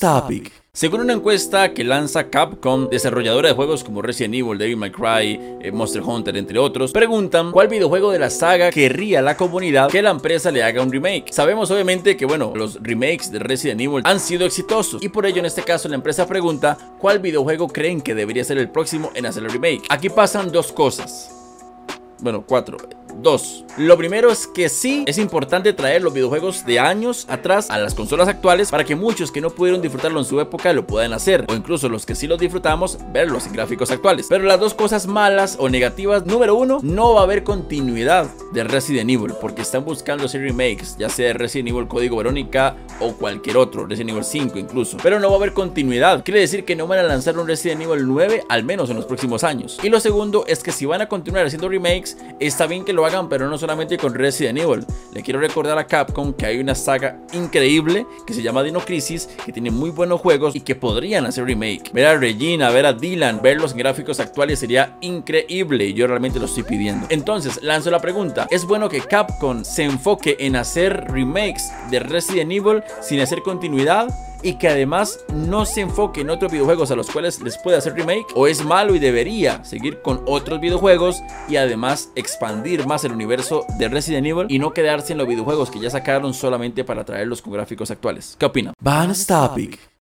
Topic. Según una encuesta que lanza Capcom, desarrolladora de juegos como Resident Evil, Devil May Cry, eh, Monster Hunter, entre otros, preguntan cuál videojuego de la saga querría la comunidad que la empresa le haga un remake. Sabemos obviamente que, bueno, los remakes de Resident Evil han sido exitosos y por ello en este caso la empresa pregunta cuál videojuego creen que debería ser el próximo en hacer el remake. Aquí pasan dos cosas. Bueno, cuatro. Dos, lo primero es que sí es importante traer los videojuegos de años atrás a las consolas actuales para que muchos que no pudieron disfrutarlo en su época lo puedan hacer, o incluso los que sí los disfrutamos, verlos en gráficos actuales. Pero las dos cosas malas o negativas, número uno, no va a haber continuidad de Resident Evil, porque están buscando hacer remakes, ya sea Resident Evil Código Verónica o cualquier otro, Resident Evil 5 incluso. Pero no va a haber continuidad, quiere decir que no van a lanzar un Resident Evil 9 al menos en los próximos años. Y lo segundo es que si van a continuar haciendo remakes, está bien que lo hagan, pero no solamente con Resident Evil. Le quiero recordar a Capcom que hay una saga increíble que se llama Dino Crisis, que tiene muy buenos juegos y que podrían hacer remake. Ver a Regina, ver a Dylan, ver los gráficos actuales sería increíble y yo realmente lo estoy pidiendo. Entonces, lanzo la pregunta, ¿es bueno que Capcom se enfoque en hacer remakes de Resident Evil sin hacer continuidad? Y que además no se enfoque en otros videojuegos a los cuales les puede hacer remake o es malo y debería seguir con otros videojuegos y además expandir más el universo de Resident Evil y no quedarse en los videojuegos que ya sacaron solamente para traerlos con gráficos actuales. ¿Qué? Bonus Topic.